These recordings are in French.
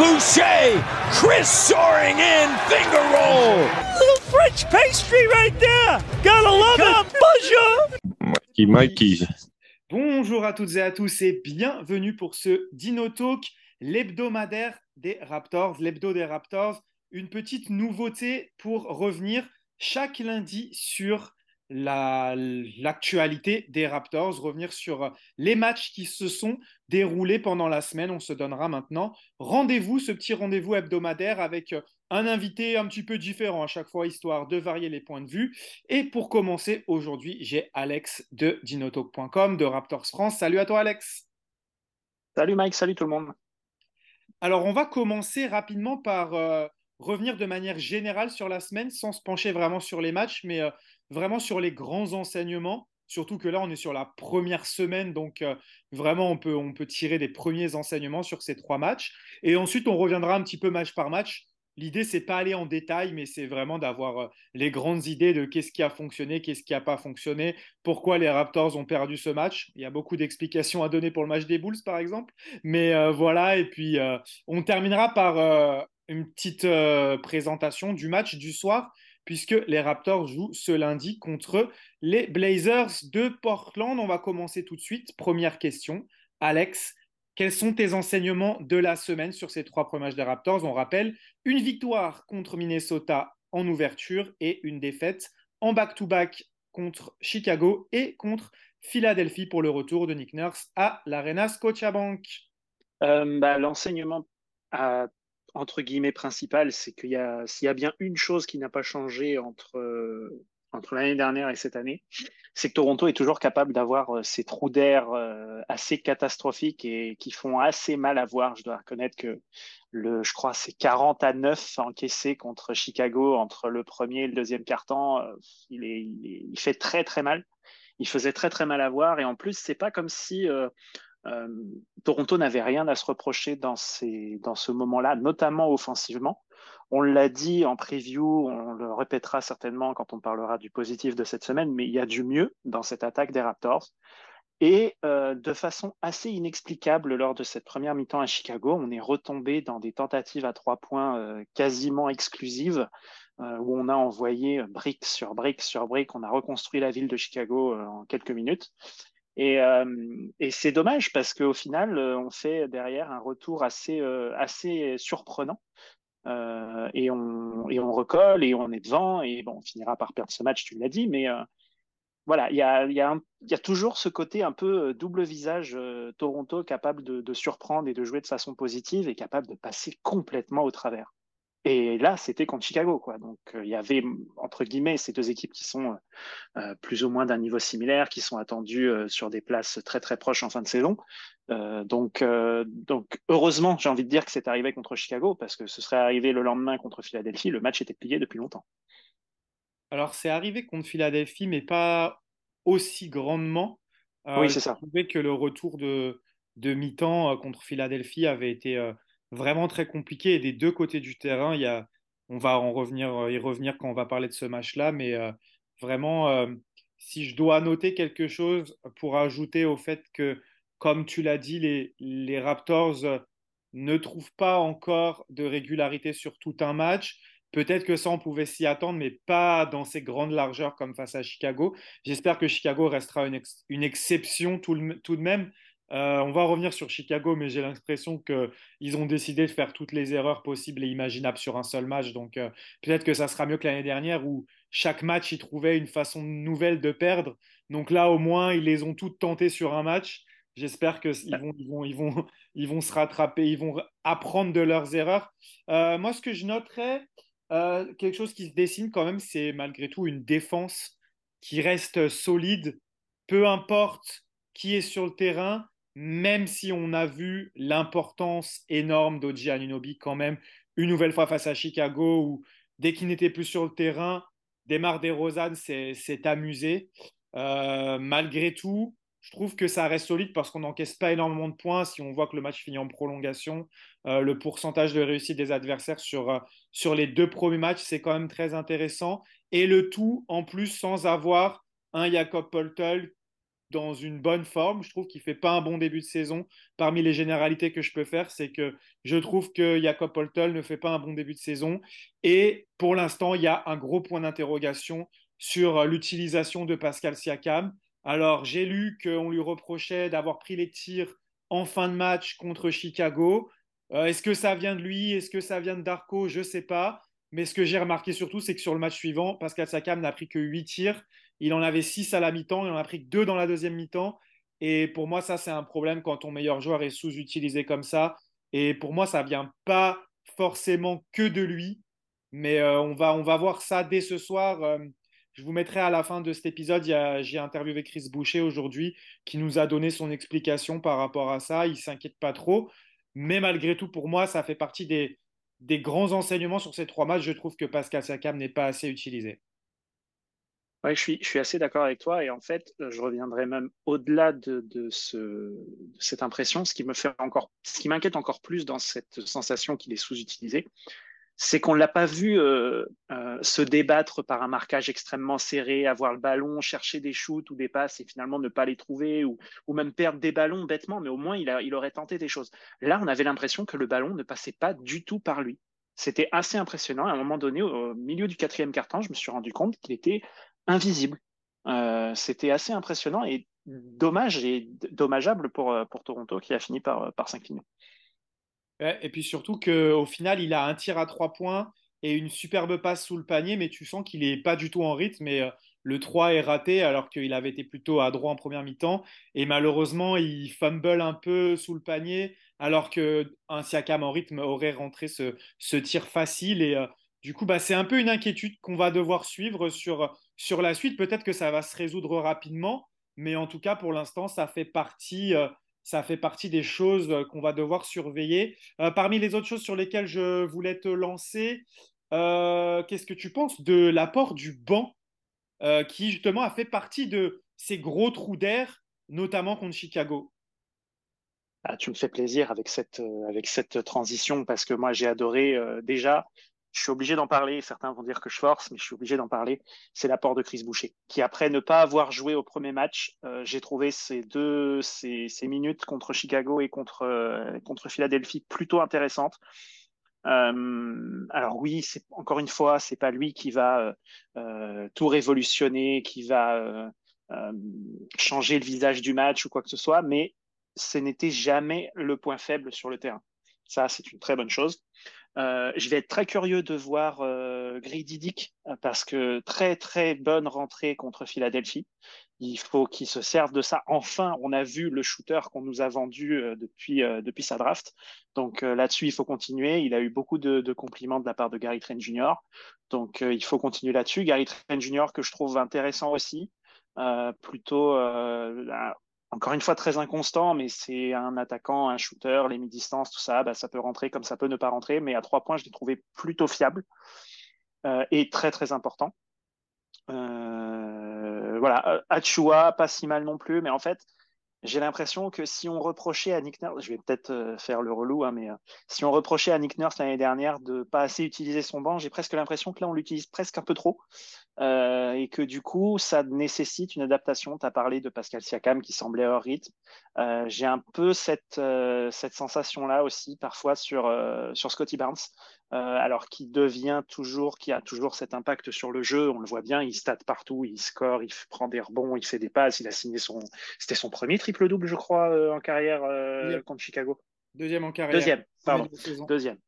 Boucher. Chris soaring in, finger roll. Little French pastry right there. Gotta love it. Bonjour. Mikey, Mikey. Bonjour à toutes et à tous et bienvenue pour ce Dino Talk, l'hebdomadaire des Raptors, l'hebdo des Raptors. Une petite nouveauté pour revenir chaque lundi sur l'actualité des Raptors, revenir sur les matchs qui se sont déroulés pendant la semaine. On se donnera maintenant rendez-vous, ce petit rendez-vous hebdomadaire avec un invité un petit peu différent à chaque fois, histoire de varier les points de vue. Et pour commencer, aujourd'hui, j'ai Alex de dinotalk.com de Raptors France. Salut à toi, Alex. Salut Mike, salut tout le monde. Alors, on va commencer rapidement par euh, revenir de manière générale sur la semaine, sans se pencher vraiment sur les matchs, mais euh, vraiment sur les grands enseignements. Surtout que là, on est sur la première semaine, donc euh, vraiment, on peut, tirer des premiers enseignements sur ces trois matchs. Et ensuite, on reviendra un petit peu match par match. L'idée, c'est pas aller en détail, mais c'est vraiment d'avoir euh, les grandes idées de qu'est-ce qui a fonctionné, qu'est-ce qui n'a pas fonctionné, pourquoi les Raptors ont perdu ce match. Il y a beaucoup d'explications à donner pour le match des Bulls, par exemple. Mais euh, voilà, et puis on terminera par une petite présentation du match du soir puisque les Raptors jouent ce lundi contre les Blazers de Portland. On va commencer tout de suite. Première question. Alex, quels sont tes enseignements de la semaine sur ces trois premiers matchs des Raptors? On rappelle une victoire contre Minnesota en ouverture et une défaite en back-to-back contre Chicago et contre Philadelphie pour le retour de Nick Nurse à l'Arena Scotiabank. Euh, bah, L'enseignement à entre guillemets principal, c'est qu'il y a s'il y a bien une chose qui n'a pas changé entre euh, l'année dernière et cette année, c'est que Toronto est toujours capable d'avoir euh, ces trous d'air euh, assez catastrophiques et qui font assez mal à voir. Je dois reconnaître que le, je crois, c'est 40 à 9 encaissés contre Chicago entre le premier et le deuxième quart-temps. Il, fait très très mal. Il faisait très très mal à voir et en plus, c'est pas comme si Toronto n'avait rien à se reprocher dans, ce moment-là, notamment offensivement. On l'a dit en preview, on le répétera certainement quand on parlera du positif de cette semaine, mais il y a du mieux dans cette attaque des Raptors. Et euh, de façon assez inexplicable lors de cette première mi-temps à Chicago, on est retombé dans des tentatives à trois points euh, quasiment exclusives, où on a envoyé briques sur briques sur briques, on a reconstruit la ville de Chicago en quelques minutes. Euh, et, c'est dommage parce qu'au final, euh, on fait derrière un retour assez, euh, assez surprenant. et, on, et on recolle et on est devant. Et bon, on finira par perdre ce match, tu l'as dit. Mais voilà, il y a, y, a y a, toujours ce côté un peu double visage Toronto capable de, de, surprendre et de jouer de façon positive et capable de passer complètement au travers. Et là, c'était contre Chicago, quoi. Donc, euh, il y avait entre guillemets ces deux équipes qui sont euh, plus ou moins d'un niveau similaire, qui sont attendues euh, sur des places très très proches en fin de saison. donc, donc, heureusement, j'ai envie de dire que c'est arrivé contre Chicago parce que ce serait arrivé le lendemain contre Philadelphie. Le match était plié depuis longtemps. Alors, c'est arrivé contre Philadelphie, mais pas aussi grandement. oui, c'est ça. Je trouvais que le retour de, de mi-temps contre Philadelphie avait été vraiment très compliqué. Et des deux côtés du terrain, il y a, on va en revenir, euh, y revenir quand on va parler de ce match-là. Mais euh, vraiment, euh, si je dois noter quelque chose pour ajouter au fait que, comme tu l'as dit, les, Raptors ne trouvent pas encore de régularité sur tout un match. Peut-être que ça, on pouvait s'y attendre, mais pas dans ces grandes largeurs comme face à Chicago. J'espère que Chicago restera une, exception tout, de même. Euh, on va revenir sur Chicago, mais j'ai l'impression qu'ils ont décidé de faire toutes les erreurs possibles et imaginables sur un seul match. Donc euh, peut-être que ça sera mieux que l'année dernière où chaque match, ils trouvaient une façon nouvelle de perdre. Donc là, au moins, ils les ont toutes tentées sur un match. J'espère qu'ils vont, ils vont, ils vont, ils vont se rattraper, ils vont apprendre de leurs erreurs. Euh, moi, ce que je noterais, quelque chose qui se dessine quand même, c'est malgré tout une défense qui reste solide, peu importe qui est sur le terrain même si on a vu l'importance énorme d'Oji Anunobi quand même, une nouvelle fois face à Chicago, où dès qu'il n'était plus sur le terrain, Desmar DeRozan s'est amusé. Euh, malgré tout, je trouve que ça reste solide parce qu'on n'encaisse pas énormément de points. Si on voit que le match finit en prolongation, euh, le pourcentage de réussite des adversaires sur, euh, sur les deux premiers matchs, c'est quand même très intéressant. Et le tout, en plus, sans avoir un Jacob Poltel dans une bonne forme. Je trouve qu'il ne fait pas un bon début de saison. Parmi les généralités que je peux faire, c'est que je trouve que Jacob Poltel ne fait pas un bon début de saison. Et pour l'instant, il y a un gros point d'interrogation sur l'utilisation de Pascal Siakam. Alors, j'ai lu qu'on lui reprochait d'avoir pris les tirs en fin de match contre Chicago. Euh, est-ce que ça vient de lui? Est-ce que ça vient de Darko? Je ne sais pas. Mais ce que j'ai remarqué surtout, c'est que sur le match suivant, Pascal Siakam n'a pris que 8 tirs. Il en avait 6 à la mi-temps, il en a pris que 2 dans la deuxième mi-temps. Et pour moi, ça, c'est un problème quand ton meilleur joueur est sous-utilisé comme ça. Et pour moi, ça vient pas forcément que de lui. Mais euh, on, va, voir ça dès ce soir. Euh, je vous mettrai à la fin de cet épisode, j'ai interviewé Chris Boucher aujourd'hui qui nous a donné son explication par rapport à ça. Il ne s'inquiète pas trop. Mais malgré tout, pour moi, ça fait partie des, des grands enseignements sur ces trois matchs. Je trouve que Pascal Siakam n'est pas assez utilisé. Oui, je suis, je suis assez d'accord avec toi. Et en fait, je reviendrai même au-delà de, de, ce, cette impression. Ce qui me fait encore, ce qui m'inquiète encore plus dans cette sensation qu'il est sous-utilisé, c'est qu'on ne l'a pas vu euh, euh, se débattre par un marquage extrêmement serré, avoir le ballon, chercher des shoots ou des passes et finalement ne pas les trouver ou, ou même perdre des ballons bêtement, mais au moins il, a, il aurait tenté des choses. Là, on avait l'impression que le ballon ne passait pas du tout par lui. C'était assez impressionnant. À un moment donné, au milieu du quatrième quart-temps, je me suis rendu compte qu'il était invisible. Euh, C'était assez impressionnant et dommage et dommageable pour, pour Toronto qui a fini par, par s'incliner et puis surtout qu'au final, il a un tir à trois points et une superbe passe sous le panier, mais tu sens qu'il n'est pas du tout en rythme. Et euh, le 3 est raté alors qu'il avait été plutôt à droit en première mi-temps. Et malheureusement, il fumble un peu sous le panier alors qu'un Siakam en rythme aurait rentré ce, tir facile. Et euh, du coup, bah, c'est un peu une inquiétude qu'on va devoir suivre sur, sur la suite. Peut-être que ça va se résoudre rapidement, mais en tout cas, pour l'instant, ça fait partie. Euh, des choses euh, qu'on va devoir surveiller. Euh, parmi les autres choses sur lesquelles je voulais te lancer, qu'est-ce que tu penses de l'apport du banc qui justement a fait partie de ces gros trous d'air, notamment contre Chicago? Ah, Tu me fais plaisir avec cette transition parce que moi j'ai adoré déjà je suis obligé d'en parler. Certains vont dire que je force, mais je suis obligé d'en parler. C'est l'apport de Chris Boucher, qui après ne pas avoir joué au premier match, euh, j'ai trouvé ces deux ces, minutes contre Chicago et contre euh, contre Philadelphie plutôt intéressantes. Euh, alors oui, c'est encore une fois, c'est pas lui qui va tout révolutionner, qui va changer le visage du match ou quoi que ce soit, mais ce n'était jamais le point faible sur le terrain. Ça, c'est une très bonne chose. Euh, je vais être très curieux de voir euh, Grady euh, parce que très très bonne rentrée contre Philadelphie. Il faut qu'il se serve de ça. Enfin, on a vu le shooter qu'on nous a vendu depuis depuis sa draft. Donc là-dessus, il faut continuer. Il a eu beaucoup de, de, compliments de la part de Gary Trent Jr. Donc il faut continuer là-dessus. Gary Trent Jr. que je trouve intéressant aussi. plutôt encore une fois très inconstant, mais c'est un attaquant, un shooter, les mi-distances, tout ça, bah, ça peut rentrer comme ça peut ne pas rentrer, mais à trois points, je l'ai trouvé plutôt fiable euh, et très très important. Euh, voilà, Achua, pas si mal non plus, mais en fait, j'ai l'impression que si on reprochait à Nick Nurse, je vais peut-être euh, faire le relou, hein, mais euh, si on reprochait à Nick Nurse l'année dernière de pas assez utiliser son banc, j'ai presque l'impression que là on l'utilise presque un peu trop euh, et que du coup ça nécessite une adaptation. Tu as parlé de Pascal Siakam qui semblait hors rythme. J'ai un peu cette, cette sensation-là aussi parfois sur Scotty Barnes, alors qui devient toujours, qui a toujours cet impact sur le jeu. On le voit bien, il state partout, il score, il prend des rebonds, il fait des passes. Il a signé son, c'était son premier triple-double, je crois, en carrière contre Chicago. Deuxième en carrière. Deuxième, pardon. Deuxième.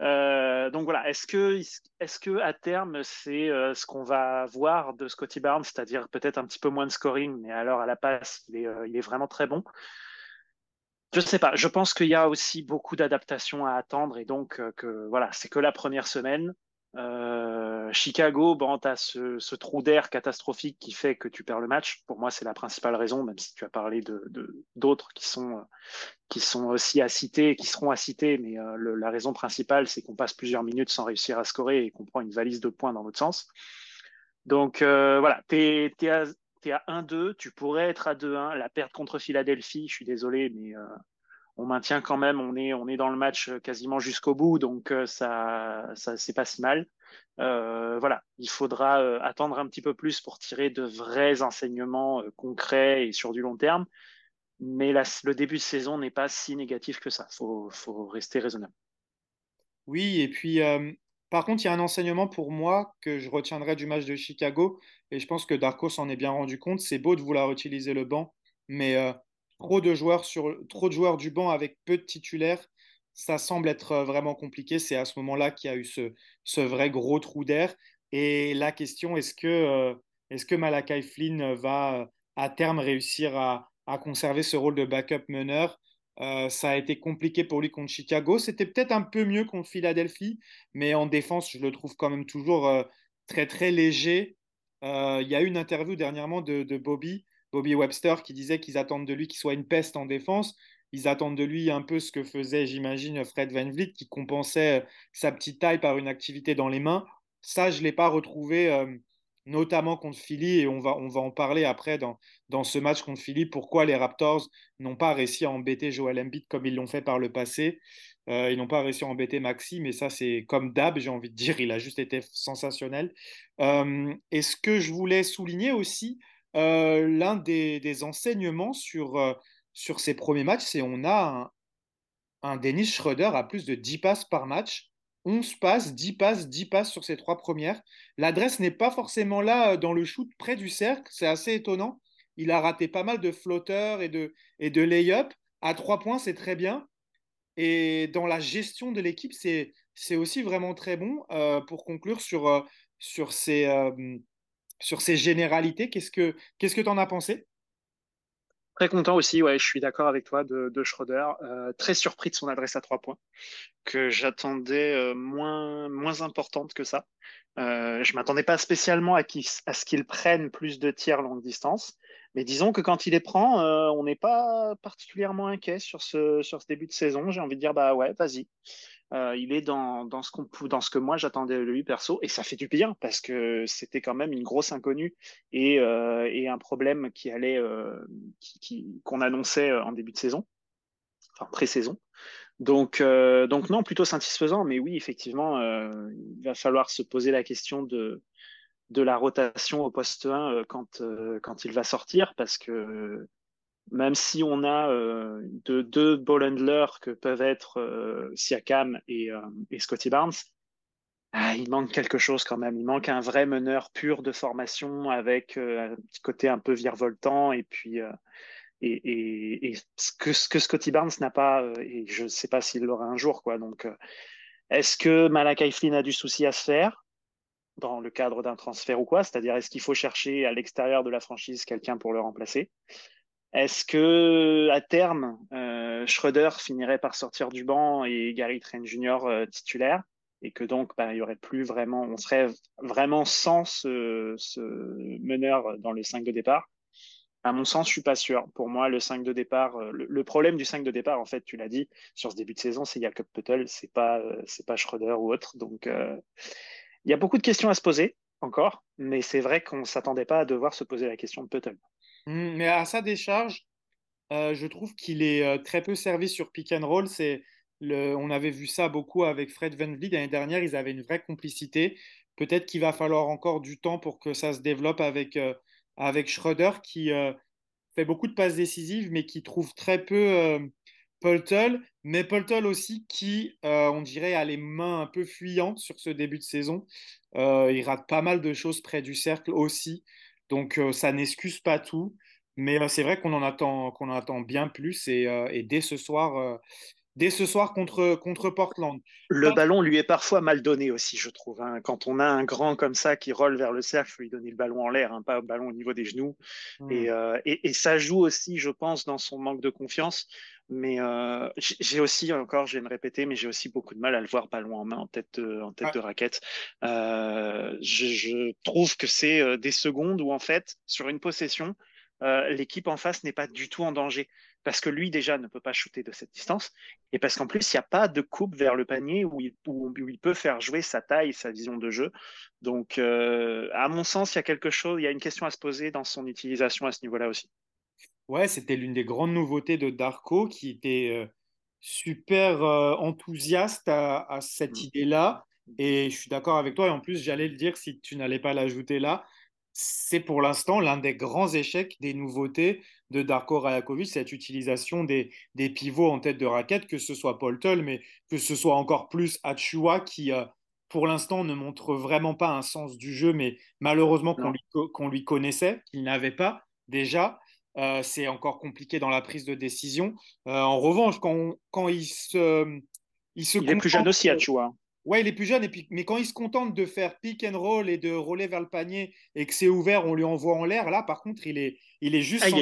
Euh, donc voilà, est-ce que, est-ce que à terme, c'est euh, ce qu'on va voir de Scotty Barnes, c'est-à-dire peut-être un petit peu moins de scoring, mais alors à la passe, il est, euh, il est vraiment très bon. Je sais pas. Je pense qu'il y a aussi beaucoup d'adaptations à attendre et donc que voilà, c'est que la première semaine. Euh, Chicago, bon, tu as ce, ce, trou d'air catastrophique qui fait que tu perds le match. Pour moi, c'est la principale raison, même si tu as parlé de d'autres qui sont qui sont aussi à citer, qui seront à citer, mais euh, la raison principale, c'est qu'on passe plusieurs minutes sans réussir à scorer et qu'on prend une valise de points dans l'autre sens. Donc euh, voilà, tu es, tu es à 1-2, tu pourrais être à 2-1. La perte contre Philadelphie, je suis désolé, mais on maintient quand même, on est, on est dans le match quasiment jusqu'au bout, donc ça, ça c'est pas si mal. voilà, il faudra attendre un petit peu plus pour tirer de vrais enseignements concrets et sur du long terme. Mais le début de saison n'est pas si négatif que ça. Faut, faut, rester raisonnable. Oui, et puis par contre, il y a un enseignement pour moi que je retiendrai du match de Chicago, et je pense que Darko s'en est bien rendu compte. C'est beau de vouloir utiliser le banc, mais euh, trop, de joueurs sur, trop de joueurs du banc avec peu de titulaires, ça semble être euh, vraiment compliqué. C'est à ce moment-là qu'il y a eu ce, vrai gros trou d'air. Et la question, est-ce que, euh, que Malakai Flynn va à terme réussir à conserver ce rôle de backup meneur? Euh, ça a été compliqué pour lui contre Chicago. C'était peut-être un peu mieux contre Philadelphie, mais en défense, je le trouve quand même toujours euh, très très léger. Euh, il y a eu une interview dernièrement de, Bobby, Bobby Webster, qui disait qu'ils attendent de lui qu'il soit une peste en défense. Ils attendent de lui un peu ce que faisait, j'imagine, Fred Van Vliet, qui compensait sa petite taille par une activité dans les mains. Ça, je ne l'ai pas retrouvé notamment contre Philly, et on va, on va en parler après dans, dans ce match contre Philly, pourquoi les Raptors n'ont pas réussi à embêter Joel Embiid comme ils l'ont fait par le passé. Euh, ils n'ont pas réussi à embêter Maxi, mais ça, c'est comme d'hab, j'ai envie de dire, il a juste été sensationnel. Euh, et ce que je voulais souligner aussi, euh, l'un des, des, enseignements sur, sur ces premiers matchs, c'est on a un, un Dennis Schroeder à plus de 10 passes par match. 11 passes, 10 passes, 10 passes sur ces trois premières. L'adresse n'est pas forcément là euh, dans le shoot près du cercle, c'est assez étonnant. Il a raté pas mal de flotteurs et de, lay-up. À trois points, c'est très bien. Et dans la gestion de l'équipe, c'est, aussi vraiment très bon. Euh, pour conclure sur, euh, sur, ces, généralités, qu'est-ce que tu en as pensé? Très content aussi, ouais, je suis d'accord avec toi de, de Schroeder. Euh, très surpris de son adresse à trois points, que j'attendais euh, moins, moins importante que ça. Euh, je m'attendais pas spécialement à, ce qu'il prenne plus de tirs longue distance, mais disons que quand il les prend, euh, on n'est pas particulièrement inquiet sur ce, sur ce début de saison. J'ai envie de dire, bah ouais, vas-y. Euh, il est dans, dans, ce que moi j'attendais de lui perso, et ça fait du bien parce que c'était quand même une grosse inconnue et, euh, et un problème qui allait, euh, qu'on annonçait euh, en début de saison, enfin pré-saison. Donc, donc non, plutôt satisfaisant, mais oui, effectivement, il va falloir se poser la question de, de la rotation au poste 1 quand, quand il va sortir parce que même si on a euh, de, deux ball handlers que peuvent être euh, Siakam et, euh, Scotty Barnes, ah, il manque quelque chose quand même. Il manque un vrai meneur pur de formation avec un petit côté un peu virevoltant et puis et, ce que Scotty Barnes n'a pas et je ne sais pas s'il l'aura un jour quoi. Donc est-ce que Malakai Flynn a du souci à se faire dans le cadre d'un transfert ou quoi? C'est-à-dire est-ce qu'il faut chercher à l'extérieur de la franchise quelqu'un pour le remplacer? Est-ce que à terme, euh, Schroeder finirait par sortir du banc et Gary Trent Jr. Euh, titulaire? Et que donc bah, il y aurait plus vraiment, on serait vraiment sans ce, meneur dans le 5 de départ? À mon sens, je suis pas sûr. Pour moi, le 5 de départ, euh, le, problème du 5 de départ, en fait, tu l'as dit, sur ce début de saison, c'est Jacob Puttel, c'est pas c'est pas Schroeder ou autre. Donc il y a beaucoup de questions à se poser encore, mais c'est vrai qu'on s'attendait pas à devoir se poser la question de Puttel. Mmh, mais à sa décharge, euh, je trouve qu'il est euh, très peu servi sur pick and roll. C'est le, on avait vu ça beaucoup avec Fred Van Vliet l'année dernière. Ils avaient une vraie complicité. Peut-être qu'il va falloir encore du temps pour que ça se développe avec, euh, avec Schroeder qui fait beaucoup de passes décisives, mais qui trouve très peu Poltel. Mais Poltel aussi qui, on dirait, a les mains un peu fuyantes sur ce début de saison. il rate pas mal de choses près du cercle aussi. Donc euh, ça n'excuse pas tout, mais euh, c'est vrai qu'on en attend qu'on en attend bien plus et, euh, et dès ce soir dès ce soir contre, contre Portland. Le ballon lui est parfois mal donné aussi, je trouve. Hein. Quand on a un grand comme ça qui rolle vers le cercle, il faut lui donner le ballon en l'air, hein, pas le ballon au niveau des genoux. Et, et, et, ça joue aussi, je pense, dans son manque de confiance. Mais euh, j'ai aussi, encore, je viens de répéter, mais j'ai aussi beaucoup de mal à le voir ballon en main, en tête de, en tête de raquette. Euh, je, je, trouve que c'est euh, des secondes où, en fait, sur une possession, euh, l'équipe en face n'est pas du tout en danger. parce que lui déjà ne peut pas shooter de cette distance, et parce qu'en plus, il n'y a pas de coupe vers le panier où il, où, il, peut faire jouer sa taille, sa vision de jeu. Donc, euh, à mon sens, il y a quelque chose, il y a une question à se poser dans son utilisation à ce niveau-là aussi. Ouais, c'était l'une des grandes nouveautés de Darko qui était euh, super euh, enthousiaste à, cette mm. idée-là. Et je suis d'accord avec toi. Et en plus, j'allais le dire si tu n'allais pas l'ajouter là. C'est pour l'instant l'un des grands échecs des nouveautés de Darko Rajakovic, cette utilisation des, des, pivots en tête de raquette, que ce soit Paul Tull, mais que ce soit encore plus Achua qui, euh, pour l'instant, ne montre vraiment pas un sens du jeu, mais malheureusement qu'on lui, qu'on lui connaissait, qu'il n'avait pas déjà. Euh, c'est encore compliqué dans la prise de décision. Euh, en revanche, quand, quand il se. Il, se il est plus jeune aussi, Achua. Ouais, il est plus jeune, et puis, mais quand il se contente de faire pick and roll et de rouler vers le panier et que c'est ouvert, on lui envoie en l'air. Là, par contre, il est, il est juste ah,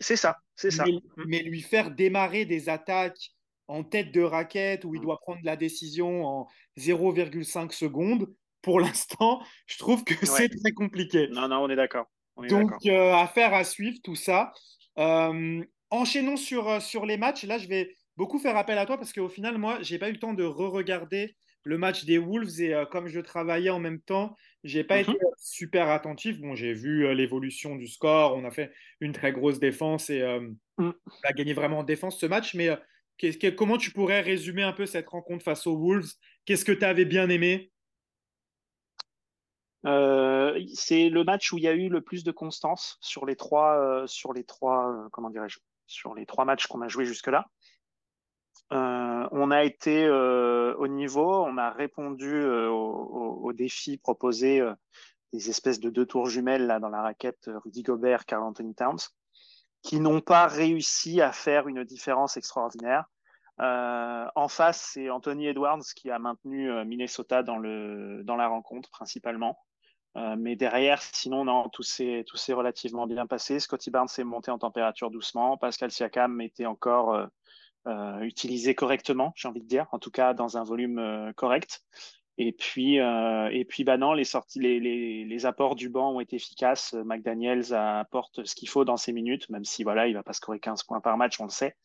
C'est ça, c'est ça. Mm. Mais, lui faire démarrer des attaques en tête de raquette où il mm. doit prendre la décision en 0,5 secondes, pour l'instant, je trouve que c'est très compliqué. Non, non, on est d'accord. Donc, euh, affaire à suivre, tout ça. Euh, enchaînons sur, euh, sur les matchs. Là, je vais beaucoup faire appel à toi parce qu'au final, moi, j'ai pas eu le temps de re-regarder le match des Wolves et euh, comme je travaillais en même temps, j'ai pas été mhm. super attentif. Bon, j'ai vu euh, l'évolution du score, on a fait une très grosse défense et euh, mm. on a gagné vraiment en défense ce match. Mais comment tu pourrais résumer un peu cette rencontre face aux Wolves? Qu'est-ce que tu avais bien aimé? C'est le match où il y a eu le plus de constance sur les trois, sur les trois, comment dirais-je, sur les trois matchs qu'on a joués jusque-là. Euh, on a été euh, au niveau, on a répondu euh, aux, défis proposés des espèces de deux tours jumelles là dans la raquette Rudy Gobert, Carl Anthony Towns, qui n'ont pas réussi à faire une différence extraordinaire. en face, c'est Anthony Edwards qui a maintenu Minnesota dans, le, dans la rencontre principalement. Mais derrière, sinon, non, tout s'est relativement bien passé. Scotty Barnes s'est monté en température doucement. Pascal Siakam était encore euh, utilisé correctement, j'ai envie de dire, en tout cas dans un volume euh, correct. Et puis, euh, et puis bah non, les, sorties, les, les, les, apports du banc ont été efficaces. McDaniels apporte ce qu'il faut dans ses minutes, même si voilà, il va pas scorer 15 points par match, on le sait.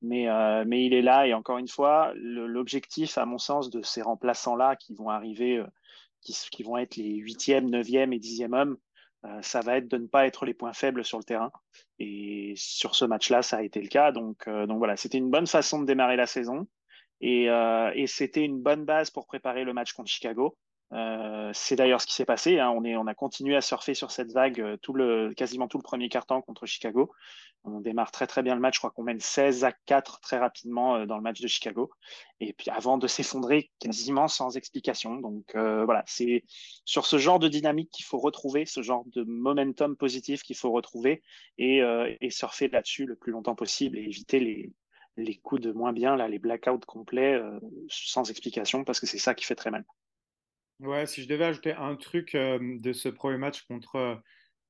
Mais, euh, mais il est là et encore une fois, l'objectif, à mon sens, de ces remplaçants-là qui vont arriver, qui, vont être les huitième, neuvième et dixième hommes, euh, ça va être de ne pas être les points faibles sur le terrain. Et sur ce match-là, ça a été le cas. Donc, euh, voilà, c'était une bonne façon de démarrer la saison. Euh, et c'était une bonne base pour préparer le match contre Chicago. Euh, c'est d'ailleurs ce qui s'est passé. Hein. On, est, on a continué à surfer sur cette vague euh, tout le, quasiment tout le premier quart-temps contre Chicago. On démarre très très bien le match. Je crois qu'on mène 16 à 4 très rapidement euh, dans le match de Chicago. Et puis avant de s'effondrer quasiment sans explication. Donc voilà, c'est sur ce genre de dynamique qu'il faut retrouver, ce genre de momentum positif qu'il faut retrouver et, et surfer là-dessus le plus longtemps possible et éviter les, les coups de moins bien, là, les blackouts complets sans explication parce que c'est ça qui fait très mal. Ouais, si je devais ajouter un truc euh, de ce premier match contre euh,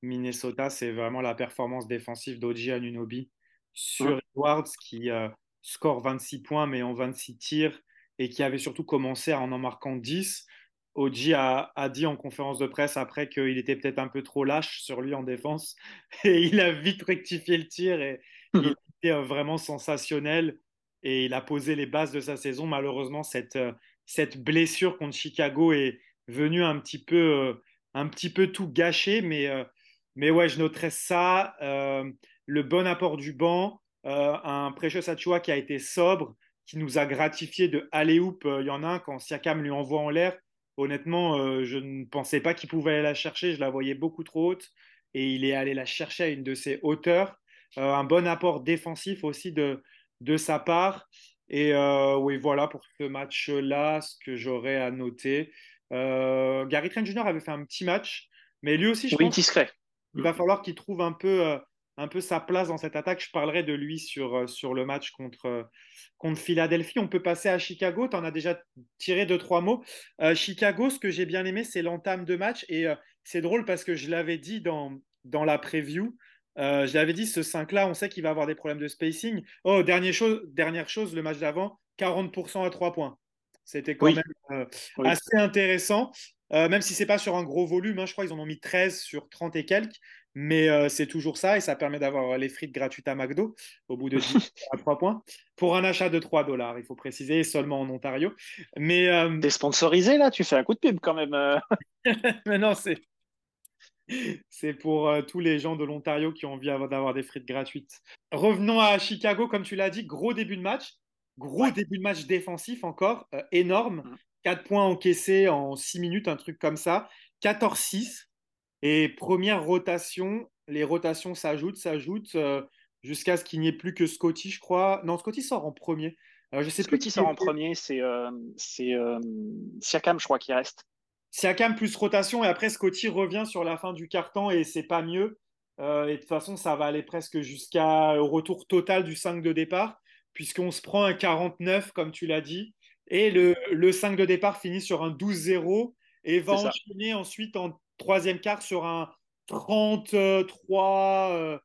Minnesota, c'est vraiment la performance défensive d'Oji Anunobi sur Edwards qui euh, score 26 points mais en 26 tirs et qui avait surtout commencé en en marquant 10. Oji a, a, dit en conférence de presse après qu'il était peut-être un peu trop lâche sur lui en défense et il a vite rectifié le tir et il était vraiment sensationnel et il a posé les bases de sa saison. Malheureusement, cette cette blessure contre Chicago est venue un petit peu, euh, un petit peu tout gâcher. Mais, euh, mais ouais, je noterais ça. Euh, le bon apport du banc, un Precious Achua qui a été sobre, qui nous a gratifié de aller Il y en a un quand Siakam lui envoie en l'air. Honnêtement, je ne pensais pas qu'il pouvait aller la chercher. Je la voyais beaucoup trop haute et il est allé la chercher à une de ses hauteurs. un bon apport défensif aussi de, de sa part. Et euh, oui, voilà pour ce match-là, ce que j'aurais à noter. Euh, Gary Trent Jr. avait fait un petit match, mais lui aussi, je oui, pense discret. Il va falloir qu'il trouve un peu, euh, un peu sa place dans cette attaque. Je parlerai de lui sur, sur le match contre, contre Philadelphie. On peut passer à Chicago. Tu en as déjà tiré deux, trois mots. Chicago, ce que j'ai bien aimé, c'est l'entame de match. Et c'est drôle parce que je l'avais dit dans, dans la preview. Euh, je l'avais dit, ce 5-là, on sait qu'il va avoir des problèmes de spacing. Oh, dernière chose, dernière chose le match d'avant, 40% à 3 points. C'était quand même euh, assez intéressant. même si c'est pas sur un gros volume. Hein, je crois qu'ils en ont mis 13 sur 30 et quelques. Mais euh, c'est toujours ça et ça permet d'avoir les frites gratuites à McDo au bout de 10 à 3 points pour un achat de 3 dollars, il faut préciser, seulement en Ontario. Mais euh... T'es sponsorisé là, tu fais un coup de pub quand même. Euh. Mais non, c'est c'est pour euh, tous les gens de l'Ontario qui ont envie d'avoir des frites gratuites. Revenons à Chicago, comme tu l'as dit, gros début de match, gros début de match défensif encore, énorme. 4 mm. points encaissés en 6 minutes, un truc comme ça. 14-6. Et première rotation, les rotations s'ajoutent, s'ajoutent euh, jusqu'à ce qu'il n'y ait plus que Scotty, je crois. Non, Scotty sort en premier. Alors, je sais Scotty sort en premier, c'est euh, euh, Siakam, je crois, qui reste. Siakam plus rotation, et après Scotty revient sur la fin du carton et c'est pas mieux. et de toute façon, ça va aller presque jusqu'au retour total du 5 de départ, puisqu'on se prend un 49, comme tu l'as dit. Et le, le 5 de départ finit sur un 12-0 et va enchaîner ensuite en troisième quart sur un 33,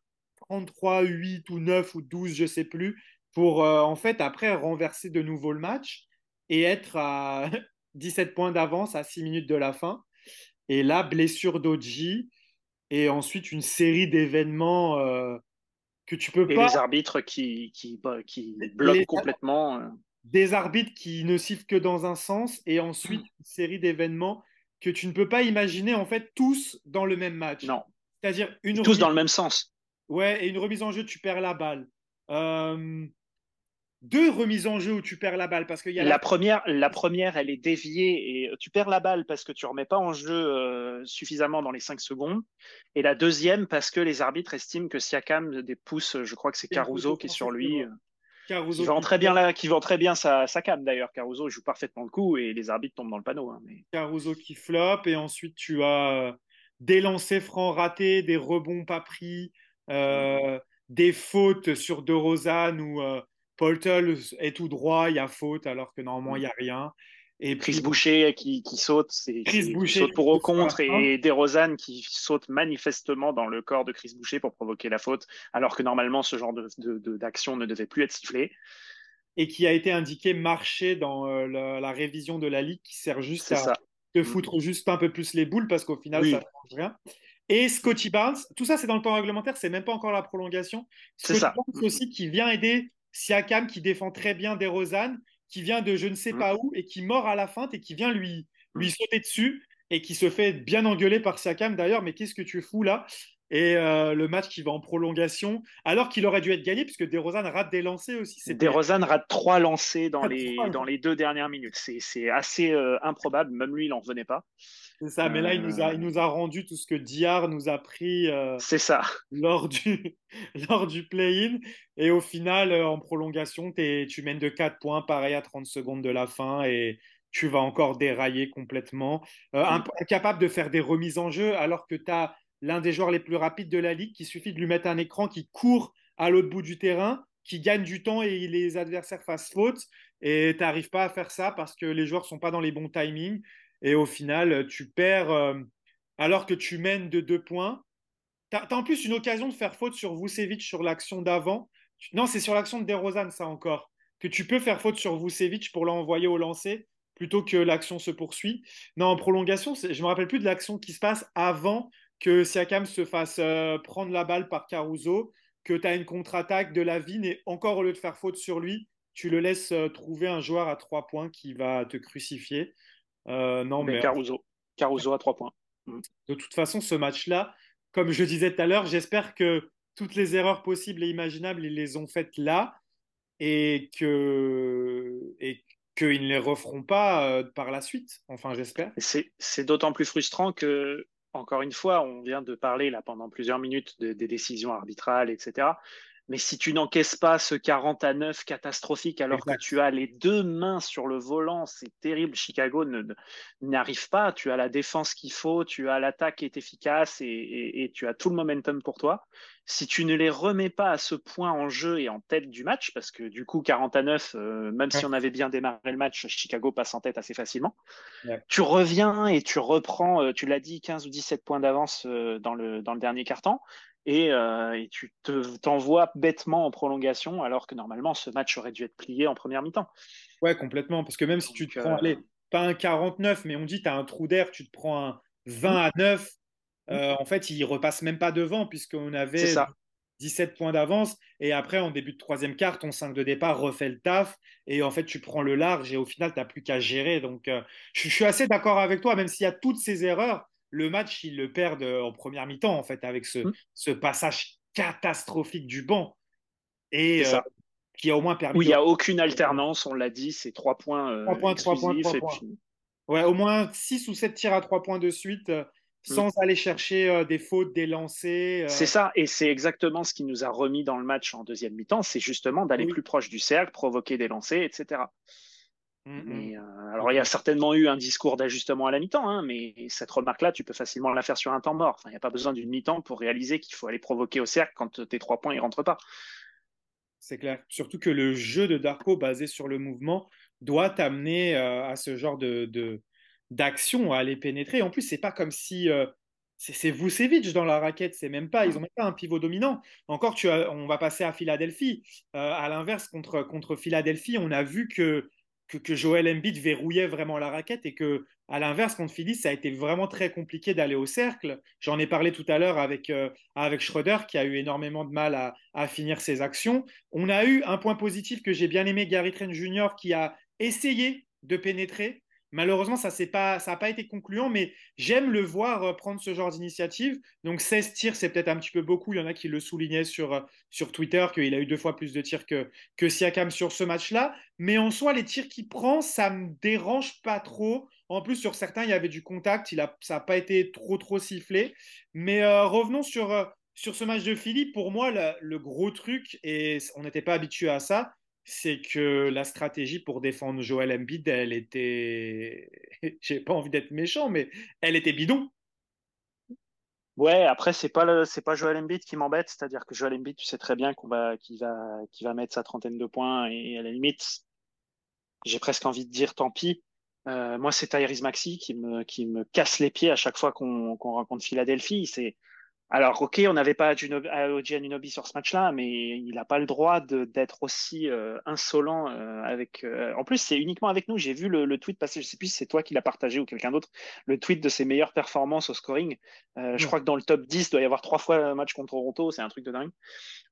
33, 8 ou 9 ou 12, je ne sais plus, pour euh, en fait après renverser de nouveau le match et être à 17 points d'avance à 6 minutes de la fin. Et là, blessure d'Oji et ensuite une série d'événements euh, que tu peux et pas. les arbitres qui, qui, bah, qui bloquent complètement. Euh. Des arbitres qui ne sifflent que dans un sens et ensuite mm. une série d'événements que tu ne peux pas imaginer en fait tous dans le même match. Non. C'est-à-dire une tous dans le même sens. Ouais, et une remise en jeu, tu perds la balle. Euh, deux remises en jeu où tu perds la balle parce que y a la, première, la première, elle est déviée et tu perds la balle parce que tu remets pas en jeu euh, suffisamment dans les cinq secondes. Et la deuxième parce que les arbitres estiment que Siakam des pouces, je crois que c'est Caruso qui est sur lui. Caruso qui vend très bien là, qui vend très bien sa, sa cam d'ailleurs. Caruso joue parfaitement le coup et les arbitres tombent dans le panneau. Hein, mais... Caruso qui floppe et ensuite tu as euh, des lancers francs ratés, des rebonds pas pris, euh, des fautes sur De Rosanne euh, Poltel est tout droit, il y a faute alors que normalement il n'y a rien. Et Chris Boucher qui, qui saute, c'est Chris Boucher saute pour au contre et Desrosanne qui saute manifestement dans le corps de Chris Boucher pour provoquer la faute, alors que normalement ce genre d'action de, ne devait plus être sifflé. Et qui a été indiqué marché dans euh, la, révision de la ligue qui sert juste à te mm. foutre juste un peu plus les boules parce qu'au final ça ne change rien. Et Scotty Barnes, tout ça c'est dans le temps réglementaire, c'est même pas encore la prolongation. C'est ça. Barnes aussi qui vient aider Siakam qui défend très bien Desrosanne qui vient de je ne sais mm. pas où et qui mord à la feinte et qui vient lui, lui mm. sauter dessus et qui se fait bien engueuler par Siakam d'ailleurs. Mais qu'est-ce que tu fous là? Et euh, le match qui va en prolongation, alors qu'il aurait dû être gagné, puisque Desrosanne rate des lancers aussi. Desrosanne rate trois lancers dans, les, dans les deux dernières minutes. C'est assez euh, improbable, même lui, il n'en revenait pas. C'est ça, mais là, il nous, a, il nous a rendu tout ce que Diar nous a pris euh, ça. lors du, lors du play-in. Et au final, en prolongation, tu mènes de 4 points, pareil à 30 secondes de la fin, et tu vas encore dérailler complètement. incapable de faire des remises en jeu, alors que tu as l'un des joueurs les plus rapides de la ligue, qu'il suffit de lui mettre un écran qui court à l'autre bout du terrain, qui gagne du temps et les adversaires fassent faute. Et tu n'arrives pas à faire ça parce que les joueurs ne sont pas dans les bons timings. Et au final, tu perds euh, alors que tu mènes de deux points. Tu as, en plus une occasion de faire faute sur Vucevic sur l'action d'avant. Non, c'est sur l'action de DeRozan, ça encore. Que tu peux faire faute sur Vucevic pour l'envoyer au lancer plutôt que l'action se poursuit. Non, en prolongation, je ne me rappelle plus de l'action qui se passe avant que Siakam se fasse euh, prendre la balle par Caruso, que tu as une contre-attaque de la Vigne et encore au lieu de faire faute sur lui, tu le laisses euh, trouver un joueur à trois points qui va te crucifier. Euh, non, mais, Caruso. Caruso à trois points. Mm. De toute façon, ce match-là, comme je disais tout à l'heure, j'espère que toutes les erreurs possibles et imaginables, ils les ont faites là et que et qu'ils ne les referont pas par la suite. Enfin, j'espère. C'est d'autant plus frustrant que encore une fois, on vient de parler là pendant plusieurs minutes des décisions arbitrales, etc. Mais si tu n'encaisses pas ce 40 à 9 catastrophique alors que tu as les deux mains sur le volant, c'est terrible. Chicago n'arrive pas. Tu as la défense qu'il faut, tu as l'attaque qui est efficace et, tu as tout le momentum pour toi. Si tu ne les remets pas à ce point en jeu et en tête du match, parce que du coup 40 à 9, euh, même si on avait bien démarré le match, Chicago passe en tête assez facilement. Tu reviens et tu reprends, euh, tu l'as dit, 15 ou 17 points d'avance euh, dans, le, dans le dernier carton euh, et, tu t'envoies bêtement en prolongation alors que normalement ce match aurait dû être plié en première mi-temps. Ouais, complètement. Parce que même si tu te prends, euh, pas un 49, mais on dit tu as un trou d'air, tu te prends un 20 à 9. Euh, en fait, il repasse même pas devant, puisqu'on avait 17 points d'avance. Et après, en début de troisième quart, ton 5 de départ refait le taf. Et en fait, tu prends le large et au final, tu n'as plus qu'à gérer. Donc, je, suis assez d'accord avec toi, même s'il y a toutes ces erreurs. Le match, ils le perdent euh, en première mi-temps, en fait, avec ce, mmh. passage catastrophique du banc. Et euh, qui a au moins permis. Oui, il n'y a aucune alternance, on l'a dit, c'est 3 points. 3 points, 3 points, 3 points. Ouais, au moins 6 ou 7 tirs à 3 points de suite. Mm. sans aller chercher euh, des fautes, des lancers. Euh. C'est ça, et c'est exactement ce qui nous a remis dans le match en deuxième mi-temps, c'est justement d'aller plus proche du cercle, provoquer des lancers, etc. Mm, mm. Euh, alors il y a certainement eu un discours d'ajustement à la mi-temps, hein, mais cette remarque-là, tu peux facilement la faire sur un temps mort. il n'y a pas besoin d'une mi-temps pour réaliser qu'il faut aller provoquer au cercle quand tes trois points ne rentrent pas. C'est clair. Surtout que le jeu de Darko basé sur le mouvement doit t'amener à ce genre de, d'action à aller pénétrer. En plus, c'est pas comme si euh, c'est Vucevic dans la raquette, c'est même pas, ils ont même pas un pivot dominant. Encore, tu as, on va passer à Philadelphie. Euh, à l'inverse, contre, contre Philadelphie, on a vu que, que, que, Joel Embiid verrouillait vraiment la raquette et que, à l'inverse, contre Philly, ça a été vraiment très compliqué d'aller au cercle. J'en ai parlé tout à l'heure avec, euh, avec Schroeder qui a eu énormément de mal à, à, finir ses actions. On a eu un point positif que j'ai bien aimé, Gary Trent Jr. qui a essayé de pénétrer. Malheureusement, ça n'a pas, été concluant, mais j'aime le voir euh, prendre ce genre d'initiative. Donc 16 tirs, c'est peut-être un petit peu beaucoup. Il y en a qui le soulignaient sur, euh, Twitter, qu'il a eu deux fois plus de tirs que, Siakam sur ce match-là. Mais en soi, les tirs qu'il prend, ça ne me dérange pas trop. En plus, sur certains, il y avait du contact. Il ça n'a pas été trop, trop sifflé. Mais euh, revenons sur, ce match de Philly. Pour moi, le gros truc, et on n'était pas habitué à ça, c'est que la stratégie pour défendre Joel Embiid, elle était, j'ai pas envie d'être méchant, mais elle était bidon. Ouais, après c'est pas c'est pas Joel Embiid qui m'embête, c'est-à-dire que Joel Embiid, tu sais très bien qu'on va qu'il va va mettre sa trentaine de points et à la limite, j'ai presque envie de dire tant pis. Euh, moi, c'est Tyrese Maxi qui me qui me casse les pieds à chaque fois qu'on qu'on rencontre Philadelphie. C'est alors, ok, on n'avait pas Oji Anunobi sur ce match-là, mais il n'a pas le droit d'être aussi euh, insolent euh, avec. Euh, en plus, c'est uniquement avec nous. J'ai vu le, tweet passer. Je ne sais plus si c'est toi qui l'as partagé ou quelqu'un d'autre. Le tweet de ses meilleures performances au scoring. Je crois que dans le top 10, il doit y avoir trois fois un match contre Toronto. C'est un truc de dingue.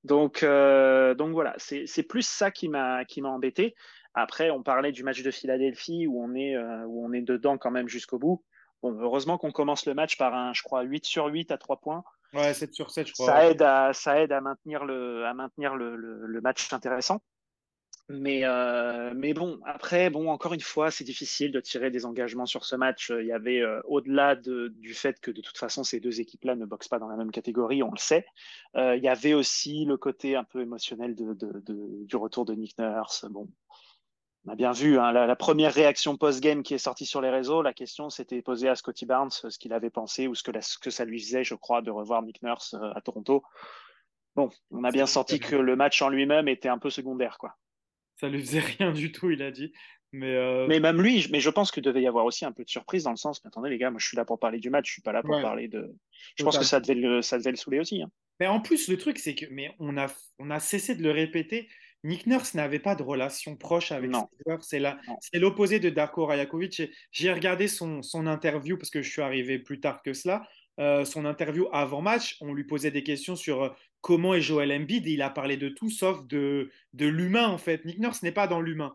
Donc, donc voilà, c'est plus ça qui m'a qui m'a embêté. Après, on parlait du match de Philadelphie où on est où on est dedans quand même jusqu'au bout. Bon, heureusement qu'on commence le match par un, je crois, 8 sur 8 à 3 points. Ouais, 7 sur 7, je crois. Ça aide à, ça aide à maintenir le, à maintenir le, le, match intéressant. Mais, euh, mais bon, après, bon, encore une fois, c'est difficile de tirer des engagements sur ce match. Il y avait, euh, au-delà de, du fait que de toute façon, ces deux équipes-là ne boxent pas dans la même catégorie, on le sait, euh, il y avait aussi le côté un peu émotionnel de, de, de, du retour de Nick Nurse. Bon, on a bien vu hein, la, première réaction post-game qui est sortie sur les réseaux. La question s'était posée à Scotty Barnes ce qu'il avait pensé ou ce que, que, ça lui faisait, je crois, de revoir Nick Nurse euh, à Toronto. Bon, on a bien senti que le match en lui-même était un peu secondaire, quoi. Ça lui faisait rien du tout, il a dit. Mais, euh, mais même lui, mais je pense qu'il devait y avoir aussi un peu de surprise dans le sens, mais attendez les gars, moi je suis là pour parler du match, je suis pas là pour parler de. Je pense que ça devait le, ça devait le saouler aussi. Hein. Mais en plus, le truc, c'est que, mais on a, on a cessé de le répéter. Nick Nurse n'avait pas de relation proche avec ses joueurs. C'est, c'est l'opposé de Darko Rajakovic. J'ai regardé son, son, interview parce que je suis arrivé plus tard que cela. Euh, son interview avant match, on lui posait des questions sur euh, comment est Joel Embiid et il a parlé de tout sauf de, de l'humain en fait. Nick Nurse n'est pas dans l'humain.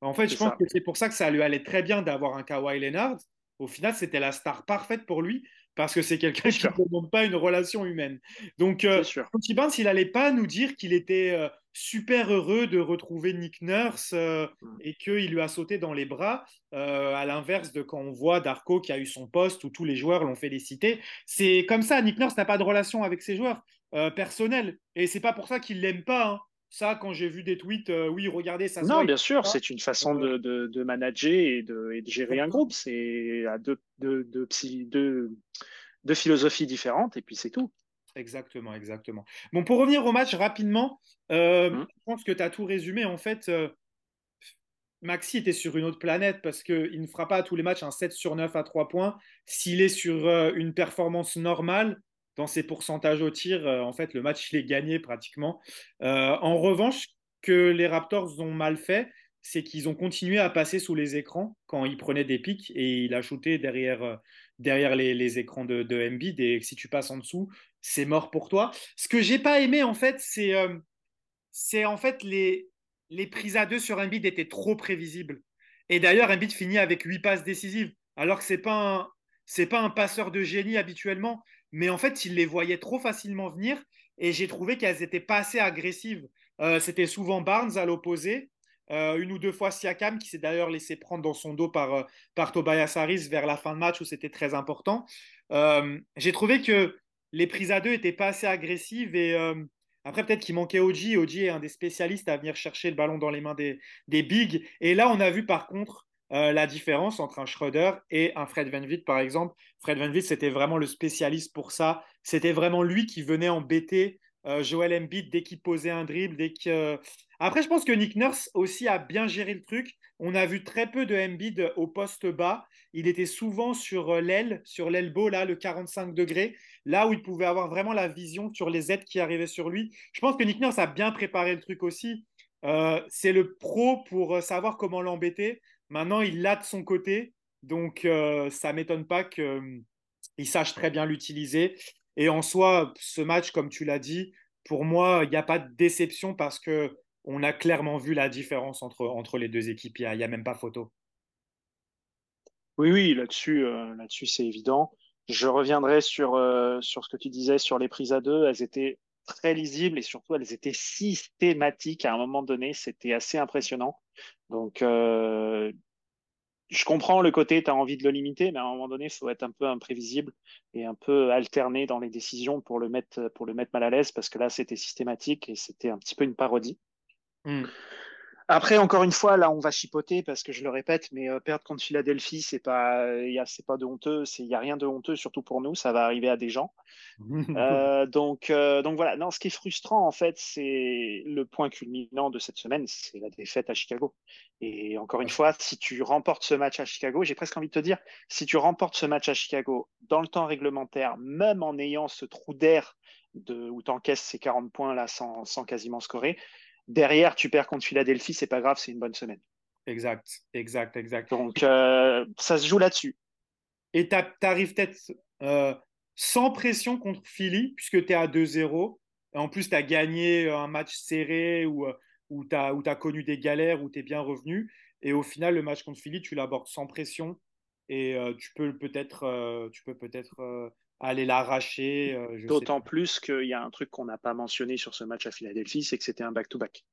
En fait, je pense que c'est pour ça que ça lui allait très bien d'avoir un Kawhi Leonard. Au final, c'était la star parfaite pour lui parce que c'est quelqu'un qui ne demande pas une relation humaine. Donc, euh, Barnes, il n'allait pas nous dire qu'il était euh, super heureux de retrouver Nick Nurse euh, et qu'il lui a sauté dans les bras, euh, à l'inverse de quand on voit Darko qui a eu son poste où tous les joueurs l'ont félicité. C'est comme ça, Nick Nurse n'a pas de relation avec ses joueurs personnels. Et c'est pas pour ça qu'il l'aime pas. Hein. Ça, quand j'ai vu des tweets, oui, regardez, ça Non, bien sûr, c'est une façon de, de, manager et de, et de gérer un groupe. C'est à deux, deux, deux, deux, deux philosophies différentes et puis c'est tout. Exactement, exactement. Bon, pour revenir au match rapidement, euh, mmh. je pense que tu as tout résumé. En fait, euh, Maxi était sur une autre planète parce qu'il ne fera pas à tous les matchs un 7 sur 9 à 3 points. S'il est sur euh, une performance normale, dans ses pourcentages au tir, en fait, le match, il est gagné pratiquement. en revanche, que les Raptors ont mal fait, c'est qu'ils ont continué à passer sous les écrans quand il prenait des pics et il a shooté derrière, derrière les, écrans de, de Embiid. Et si tu passes en dessous, c'est mort pour toi. Ce que j'ai pas aimé, en fait, c'est c'est en fait les, les prises à deux sur Embiid étaient trop prévisibles. Et d'ailleurs, Embiid finit avec huit passes décisives, alors que c'est pas c'est pas un passeur de génie habituellement, mais en fait, il les voyait trop facilement venir et j'ai trouvé qu'elles n'étaient pas assez agressives. Euh, c'était souvent Barnes à l'opposé, euh, une ou deux fois Siakam qui s'est d'ailleurs laissé prendre dans son dos par, euh, par Tobias Harris vers la fin de match où c'était très important. j'ai trouvé que les prises à deux n'étaient pas assez agressives et après, peut-être qu'il manquait OG. OG est un des spécialistes à venir chercher le ballon dans les mains des, des bigs. Et là, on a vu par contre euh, la différence entre un Schroeder et un Fred Van Vliet, par exemple. Fred Van Vliet, c'était vraiment le spécialiste pour ça. C'était vraiment lui qui venait embêter euh, Joel Embiid dès qu'il posait un dribble. Dès que... Après, je pense que Nick Nurse aussi a bien géré le truc. On a vu très peu de Embiid au poste bas. Il était souvent sur euh, l'aile, sur l'elbow, là, le 45 degrés, là où il pouvait avoir vraiment la vision sur les aides qui arrivaient sur lui. Je pense que Nick Nurse a bien préparé le truc aussi. c'est le pro pour savoir comment l'embêter. Maintenant, il l'a de son côté, donc euh, ça m'étonne pas qu'il euh, sache très bien l'utiliser. Et en soi, ce match, comme tu l'as dit, pour moi, il n'y a pas de déception parce que on a clairement vu la différence entre, entre les deux équipes. Il n'y a, même pas photo. Oui, oui, là-dessus, euh, là-dessus, c'est évident. Je reviendrai sur, sur ce que tu disais sur les prises à deux. Elles étaient très lisibles et surtout, elles étaient systématiques à un moment donné. C'était assez impressionnant. Donc, euh, je comprends le côté, tu as envie de le limiter, mais à un moment donné, il faut être un peu imprévisible et un peu alterner dans les décisions pour le mettre, pour le mettre mal à l'aise, parce que là, c'était systématique et c'était un petit peu une parodie. Hmm. Après, encore une fois, là, on va chipoter parce que je le répète, mais euh, perdre contre Philadelphie, c'est pas, c'est pas de honteux, il y a rien de honteux, surtout pour nous, ça va arriver à des gens. euh, donc, euh, donc voilà. Non, ce qui est frustrant en fait, c'est le point culminant de cette semaine, c'est la défaite à Chicago. Et encore une fois, si tu remportes ce match à Chicago, j'ai presque envie de te dire, si tu remportes ce match à Chicago dans le temps réglementaire, même en ayant ce trou d'air de où tu encaisses ces 40 points là sans, sans quasiment scorer Derrière, tu perds contre Philadelphie, c'est pas grave, c'est une bonne semaine. Exact, exact, exact. Donc, euh, ça se joue là-dessus. Et tu arrives peut-être euh, sans pression contre Philly, puisque tu es à 2-0. En plus, tu as gagné un match serré où, euh, où tu as, as, connu des galères, où tu es bien revenu. Et au final, le match contre Philly, tu l'abordes sans pression. Et tu peux peut-être tu peux peut-être aller l'arracher. Euh, D'autant plus qu'il y a un truc qu'on n'a pas mentionné sur ce match à Philadelphie, c'est que c'était un back-to-back.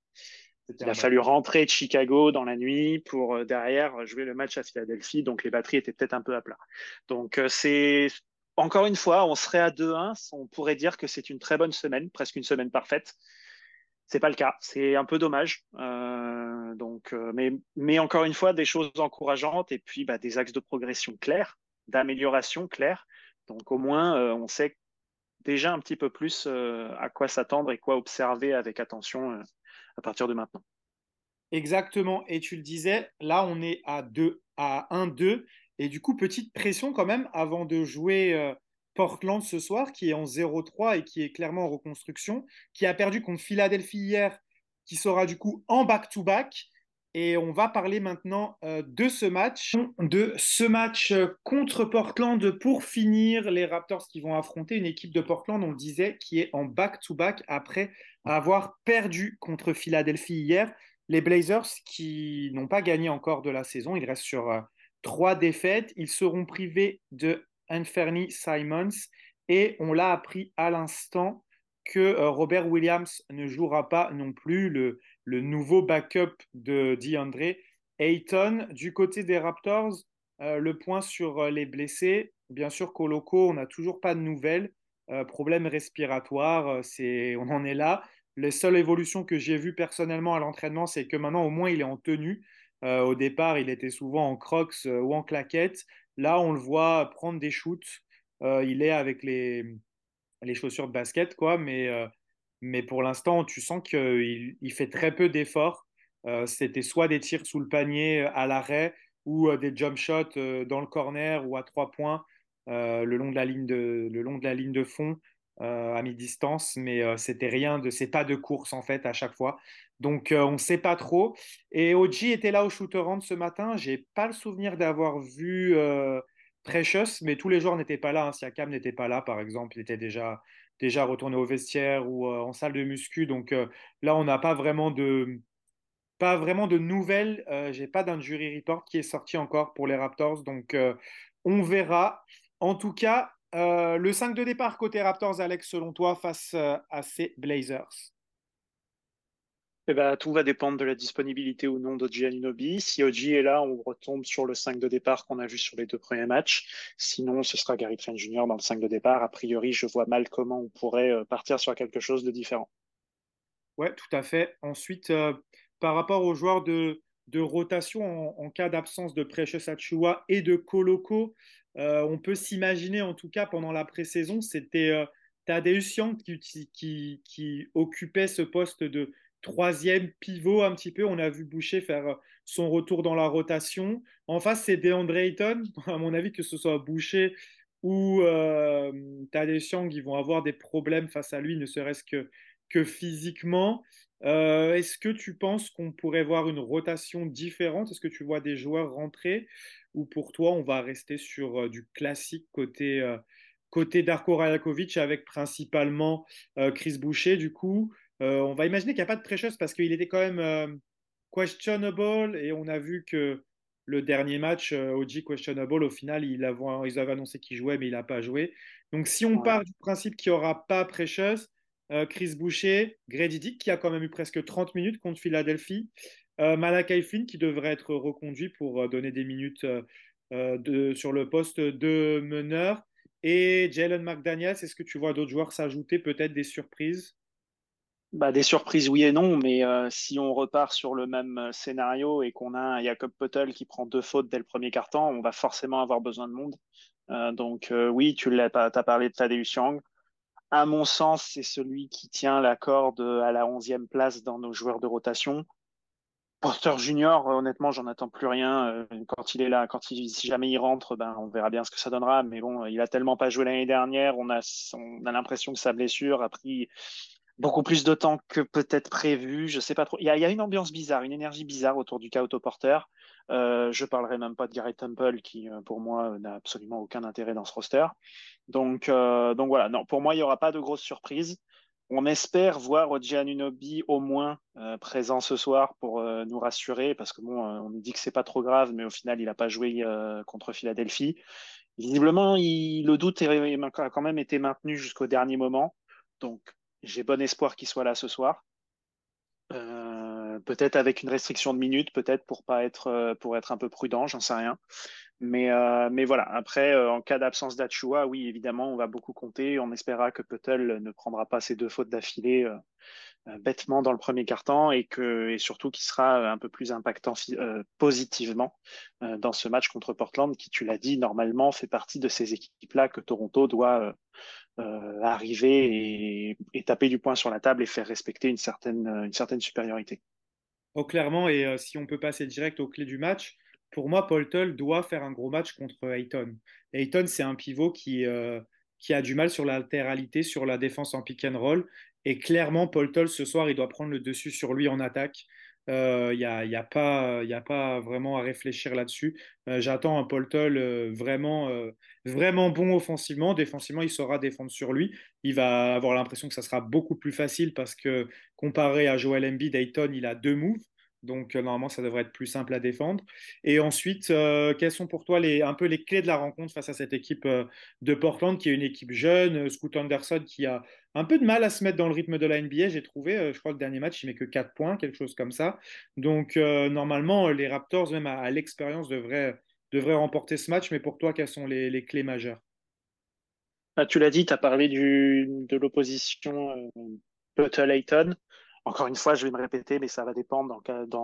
Il a fallu rentrer de Chicago dans la nuit pour euh, derrière jouer le match à Philadelphie, donc les batteries étaient peut-être un peu à plat. Donc euh, c'est encore une fois, on serait à 2-1, on pourrait dire que c'est une très bonne semaine, presque une semaine parfaite. C'est pas le cas, c'est un peu dommage. donc, mais, mais encore une fois, des choses encourageantes et puis bah, des axes de progression clairs, d'amélioration clairs. Donc au moins, euh, on sait déjà un petit peu plus euh, à quoi s'attendre et quoi observer avec attention euh, à partir de maintenant. Exactement. Et tu le disais, là, on est à 2, à 1-2. Et du coup, petite pression quand même avant de jouer Portland ce soir, qui est en 0-3 et qui est clairement en reconstruction, qui a perdu contre Philadelphie hier, qui sera du coup en back-to-back. back to back et on va parler maintenant euh, de ce match, de ce match euh, contre Portland pour finir les Raptors qui vont affronter une équipe de Portland, on le disait, qui est en back-to-back après avoir perdu contre Philadelphie hier. Les Blazers qui n'ont pas gagné encore de la saison, ils restent sur euh, trois défaites. Ils seront privés de Anthony Simons et on l'a appris à l'instant que Robert Williams ne jouera pas non plus. Le, le nouveau backup de DeAndre Ayton. Du côté des Raptors, euh, le point sur euh, les blessés. Bien sûr, Coloco, on n'a toujours pas de nouvelles. Euh, problème respiratoire, c'est, on en est là. Les seules évolutions que j'ai vues personnellement à l'entraînement, c'est que maintenant, au moins, il est en tenue. au départ, il était souvent en crocs ou en claquettes. Là, on le voit prendre des shoots. il est avec les, les chaussures de basket, quoi, mais mais pour l'instant, tu sens qu'il il fait très peu d'efforts. Euh, c'était soit des tirs sous le panier euh, à l'arrêt ou euh, des jump shots dans le corner ou à trois points le, long de la ligne de, le long de la ligne de fond. à mi-distance, mais c'était rien de, c'est pas de course en fait à chaque fois. Donc on ne sait pas trop. Et Oji était là au shooter ce matin. J'ai pas le souvenir d'avoir vu Precious, mais tous les joueurs n'étaient pas là. Hein. Siakam n'était pas là, par exemple, il était déjà déjà retourné au vestiaire ou en salle de muscu. Donc là, on n'a pas vraiment de pas vraiment de nouvelles. Euh, J'ai pas d'un jury report qui est sorti encore pour les Raptors, donc euh, on verra. En tout cas, euh, le 5 de départ côté Raptors, Alex, selon toi, face euh, à ces Blazers eh ben, tout va dépendre de la disponibilité ou non d'Oji Anunobi. Si Oji est là, on retombe sur le 5 de départ qu'on a vu sur les deux premiers matchs. Sinon, ce sera Gary Trent Jr. dans le 5 de départ. A priori, je vois mal comment on pourrait partir sur quelque chose de différent. Ouais, tout à fait. Ensuite, par rapport aux joueurs de, rotation en, cas d'absence de Precious Achua et de Koloko. Euh, on peut s'imaginer, en tout cas pendant la pré-saison, c'était euh, Tadeusz qui, occupait ce poste de troisième pivot un petit peu. On a vu Boucher faire son retour dans la rotation. En face, c'est DeAndre Ayton. À mon avis, que ce soit Boucher ou euh, Young, ils vont avoir des problèmes face à lui, ne serait-ce que, que physiquement. Euh, est-ce que tu penses qu'on pourrait voir une rotation différente? Est-ce que tu vois des joueurs rentrer? Ou pour toi, on va rester sur euh, du classique côté, euh, côté Darko Rajakovic avec principalement Chris Boucher Du coup, on va imaginer qu'il n'y a pas de Precious parce qu'il était quand même questionable et on a vu que le dernier match, OG questionable, au final, ils avaient annoncé qu'il jouait, mais il n'a pas joué. Donc, si on part du principe qu'il n'y aura pas Precious, euh, Chris Boucher, Grady Dick qui a quand même eu presque 30 minutes contre Philadelphie, euh, Malakai Flynn qui devrait être reconduit pour euh, donner des minutes de, sur le poste de meneur, et Jalen McDaniels. Est-ce que tu vois d'autres joueurs s'ajouter, peut-être des surprises? Bah, des surprises, oui et non, mais si on repart sur le même scénario et qu'on a un Jacob Pottel qui prend deux fautes dès le premier quart on va forcément avoir besoin de monde. donc oui, tu as parlé de Tadeusz Young à mon sens, c'est celui qui tient la corde à la 11e place dans nos joueurs de rotation. Porter Junior, honnêtement, j'en attends plus rien. Euh, quand il est là, quand il, si jamais il rentre, ben, on verra bien ce que ça donnera. Mais bon, il a tellement pas joué l'année dernière. On a, on a l'impression que sa blessure a pris beaucoup plus de temps que peut-être prévu. Je sais pas trop. Il y, a, une ambiance bizarre, une énergie bizarre autour du cas autoporteur. Euh, je parlerai même pas de Gary Temple qui, euh, pour moi, n'a absolument aucun intérêt dans ce roster. Donc, euh, voilà. Non, pour moi, il y aura pas de grosses surprises. On espère voir Oji Anunobi au moins euh, présent ce soir pour euh, nous rassurer, parce que bon, on nous dit que c'est pas trop grave, mais au final, il n'a pas joué contre Philadelphie. Visiblement, le doute a quand même été maintenu jusqu'au dernier moment. Donc, j'ai bon espoir qu'il soit là ce soir. Euh, peut-être avec une restriction de minutes, peut-être pour pas être euh, pour être un peu prudent, j'en sais rien. Mais euh, mais voilà. Après, en cas d'absence d'Achua, oui, évidemment, on va beaucoup compter. On espérera que Puttel ne prendra pas ces deux fautes d'affilée bêtement dans le premier quart-temps et que et surtout qu'il sera un peu plus impactant positivement dans ce match contre Portland, qui, tu l'as dit, normalement fait partie de ces équipes-là que Toronto doit euh, arriver et, taper du poing sur la table et faire respecter une certaine, une certaine supériorité. Oh, clairement, et euh, si on peut passer direct aux clés du match, pour moi, Paul Tull doit faire un gros match contre Ayton. Ayton, c'est un pivot qui, euh, a du mal sur la latéralité, sur la défense en pick and roll. Et clairement, Paul Tull, ce soir, il doit prendre le dessus sur lui en attaque. Il euh, n'y a, pas, vraiment à réfléchir là-dessus. Euh, j'attends un Paul Tull vraiment, vraiment bon offensivement. Défensivement, il saura défendre sur lui. Il va avoir l'impression que ça sera beaucoup plus facile parce que comparé à Joel Embiid, Dayton, il a deux moves. Donc, normalement, ça devrait être plus simple à défendre. Et ensuite, quelles sont pour toi les, un peu les clés de la rencontre face à cette équipe de Portland, qui est une équipe jeune Scoot Anderson, qui a un peu de mal à se mettre dans le rythme de la NBA, j'ai trouvé. Euh, je crois que le dernier match, il met que 4 points, quelque chose comme ça. Donc, euh, normalement, les Raptors, même à, l'expérience, devraient, remporter ce match. Mais pour toi, quelles sont les, clés majeures? Ah, Tu l'as dit, tu as parlé de l'opposition euh, Ayton. Encore une fois, je vais me répéter, mais ça va dépendre.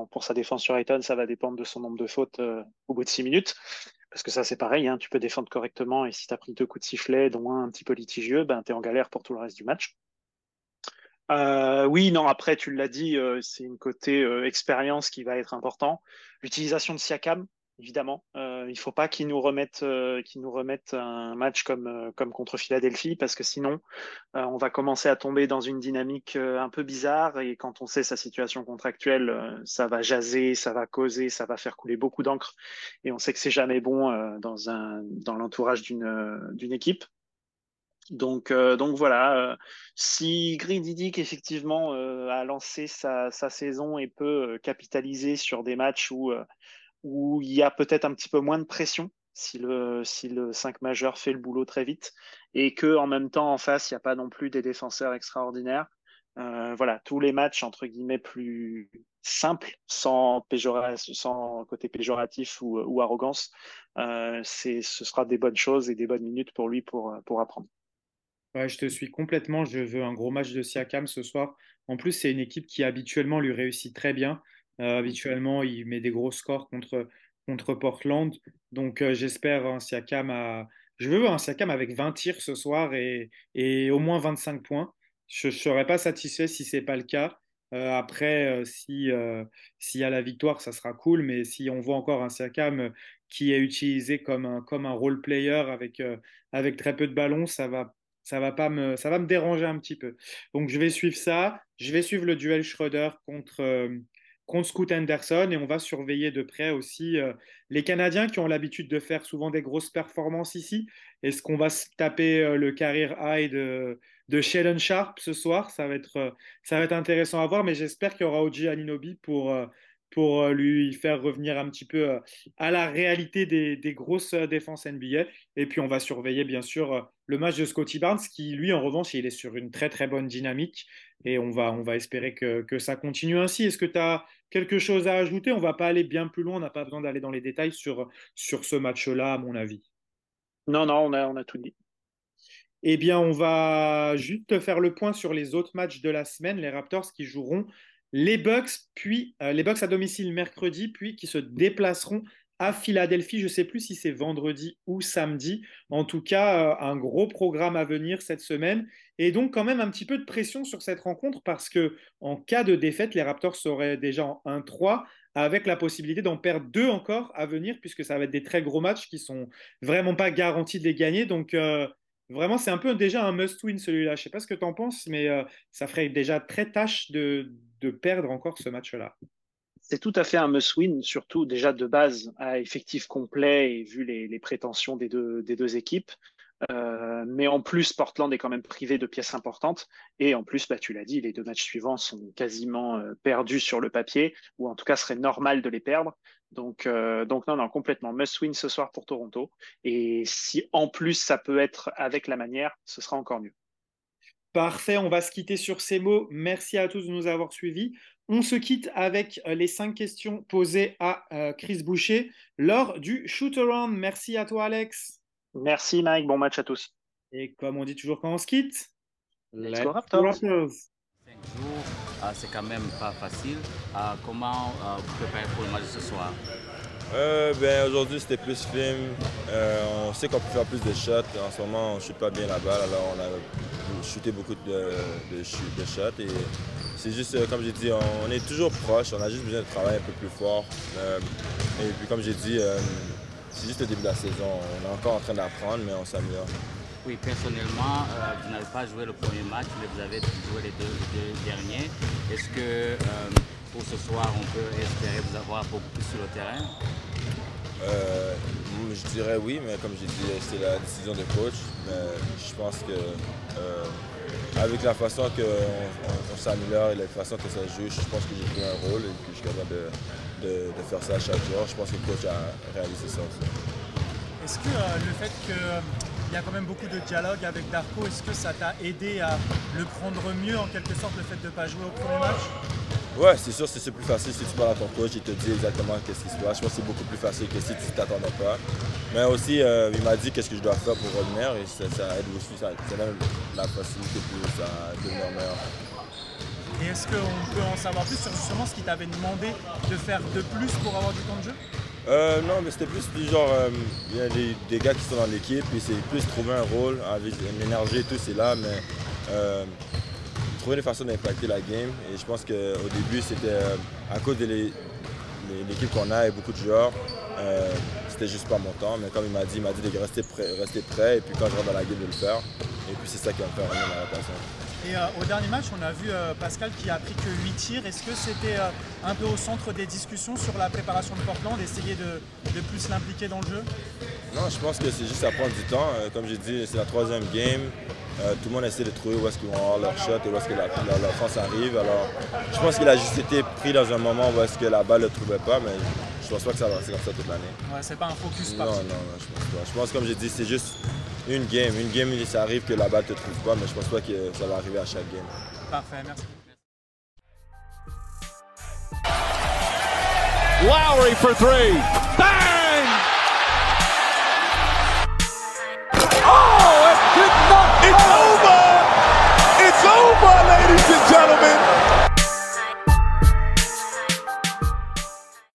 Pour sa défense sur Ayton, ça va dépendre de son nombre de fautes euh, au bout de 6 minutes. Parce que ça, c'est pareil, hein, tu peux défendre correctement et si tu as pris deux coups de sifflet, dont un un petit peu litigieux, ben, tu es en galère pour tout le reste du match. Euh, oui, non, après, tu l'as dit, euh, c'est une côté expérience qui va être important. L'utilisation de Siakam, évidemment. Euh, il ne faut pas qu'ils nous, remettent, euh, nous remettent un match comme, euh, comme contre Philadelphie, parce que sinon, on va commencer à tomber dans une dynamique un peu bizarre. Et quand on sait sa situation contractuelle, ça va jaser, ça va causer, ça va faire couler beaucoup d'encre. Et on sait que c'est jamais bon dans, dans l'entourage d'une équipe. Donc, donc voilà, si Green Didic effectivement a lancé sa, sa, saison et peut capitaliser sur des matchs où où il y a peut-être un petit peu moins de pression si le, si le 5 majeur fait le boulot très vite et que en même temps en face il n'y a pas non plus des défenseurs extraordinaires. Euh, voilà, tous les matchs entre guillemets plus simples, sans, sans côté péjoratif ou, arrogance, euh, ce sera des bonnes choses et des bonnes minutes pour lui pour, pour apprendre. je te suis complètement. Je veux un gros match de Siakam ce soir. En plus, c'est une équipe qui habituellement lui réussit très bien. Euh, habituellement, il met des gros scores contre, contre Portland. Donc, euh, j'espère un Siakam à... Je veux un Siakam avec 20 tirs ce soir et, et au moins 25 points. Je ne serais pas satisfait si ce n'est pas le cas. Euh, après, si s'il y a la victoire, ça sera cool. Mais si on voit encore un Siakam qui est utilisé comme un, comme un role player avec, avec très peu de ballons, ça va, ça va pas me, ça va me déranger un petit peu. Donc je vais suivre ça. Je vais suivre le duel Schroeder contre, contre Scoot Anderson et on va surveiller de près aussi euh, les Canadiens qui ont l'habitude de faire souvent des grosses performances ici. Est-ce qu'on va se taper euh, le career high de, de Sheldon Sharp ce soir? Ça va, être, euh, ça va être intéressant à voir, mais j'espère qu'il y aura Oji Aninobi pour, pour lui faire revenir un petit peu à la réalité des, des, grosses défenses NBA. Et puis on va surveiller bien sûr le match de Scotty Barnes qui lui en revanche il est sur une très très bonne dynamique et on va, on va espérer que, que ça continue ainsi. Est-ce que tu as quelque chose à ajouter? On va pas aller bien plus loin, on n'a pas besoin d'aller dans les détails sur, sur ce match-là, à mon avis. Non, non, on a, on a tout dit. Eh bien, on va juste faire le point sur les autres matchs de la semaine. Les Raptors qui joueront les Bucks, puis euh, les Bucks à domicile mercredi, puis qui se déplaceront à Philadelphie. Je ne sais plus si c'est vendredi ou samedi. En tout cas, euh, un gros programme à venir cette semaine. Et donc, quand même, un petit peu de pression sur cette rencontre parce que en cas de défaite, les Raptors seraient déjà en 1-3 avec la possibilité d'en perdre deux encore à venir puisque ça va être des très gros matchs qui sont vraiment pas garantis de les gagner. Donc, euh, vraiment, c'est un peu déjà un must-win celui-là. Je ne sais pas ce que tu en penses, mais euh, ça ferait déjà très tâche de, perdre encore ce match-là c'est tout à fait un must-win, surtout déjà de base à effectif complet et vu les, prétentions des deux équipes. Euh, mais en plus, Portland est quand même privé de pièces importantes. Et en plus, bah, tu l'as dit, les deux matchs suivants sont quasiment euh, perdus sur le papier, ou en tout cas, serait normal de les perdre. Donc, euh, donc non, non, complètement must-win ce soir pour Toronto. Et si en plus ça peut être avec la manière, ce sera encore mieux. Parfait, on va se quitter sur ces mots. Merci à tous de nous avoir suivis. On se quitte avec les cinq questions posées à Chris Boucher lors du shoot-around. Merci à toi, Alex. Merci, Mike. Bon match à tous. Et comme on dit toujours quand on se quitte, let's, go Raptors. Cinq jours, euh, c'est quand même pas facile. comment vous préparez pour le match de ce soir? Ben, Aujourd'hui, c'était plus film. on sait qu'on peut faire plus de shots. En ce moment, on ne shoot pas bien la balle, alors on a shooté beaucoup de, de, de shots. Et c'est juste, euh, comme j'ai dit, on, est toujours proche, on a juste besoin de travailler un peu plus fort. Euh, et puis, comme j'ai dit, euh, c'est juste le début de la saison. On est encore en train d'apprendre, mais on s'améliore. Oui, personnellement, vous n'avez pas joué le premier match, mais vous avez joué les deux, derniers. Est-ce que pour ce soir, on peut espérer vous avoir beaucoup plus sur le terrain? Je dirais oui, mais comme j'ai dit, c'est la décision de coach. Mais je pense que avec la façon qu'on s'améliore et la façon que ça joue, je pense que j'ai pris un rôle et que je suis capable de, faire ça chaque jour. Je pense que le coach a réalisé ça aussi. Est-ce que euh, le fait qu'il euh, y a quand même beaucoup de dialogue avec Darko, est-ce que ça t'a aidé à le prendre mieux en quelque sorte le fait de ne pas jouer au premier match? Ouais, c'est sûr, c'est plus facile si tu parles à ton coach, il te dit exactement qu'est-ce qui se passe. Je pense que c'est beaucoup plus facile que si tu t'attendais pas. Mais aussi, euh, il m'a dit qu'est-ce que je dois faire pour revenir et ça, aide aussi, ça, donne la facilité plus à devenir meilleur. Et est-ce qu'on peut en savoir plus sur justement ce qu'il t'avait demandé de faire de plus pour avoir du temps de jeu euh, non, mais c'était plus du genre, euh, il y a des, gars qui sont dans l'équipe, et c'est plus trouver un rôle, avec l'énergie et tout, c'est là, mais trouver des façons d'impacter la game. Et je pense qu'au début, c'était euh, à cause de l'équipe qu'on a et beaucoup de joueurs, Euh, c'était juste pas mon temps, mais comme il m'a dit, il m'a dit de rester prêt, rester prêt et puis quand je rentre dans la game de le faire. Et puis c'est ça qui va me faire ma rotation. Et euh, au dernier match, on a vu euh, Pascal qui a pris que 8 tirs. Est-ce que c'était euh, un peu au centre des discussions sur la préparation de Portland, d'essayer de, de plus l'impliquer dans le jeu? Non, je pense que c'est juste à prendre du temps. Comme j'ai dit, c'est la troisième game. Tout le monde essaie de trouver où est-ce qu'ils vont avoir leur shot et où est-ce que la, la- l'offense arrive. Alors, je pense qu'il a juste été pris dans un moment où est-ce que la balle ne le trouvait pas, mais je pense pas que ça va rester comme ça toute l'année. Ouais, c'est pas un focus. Non, non, non, je pense pas. Je pense, comme j'ai dit, c'est juste une game. Une game, ça arrive que la balle te trouve pas, mais je pense pas que ça va arriver à chaque game. Parfait, merci. Lowry for three. Bang! Oh, not. It's over. It's over, ladies and gentlemen.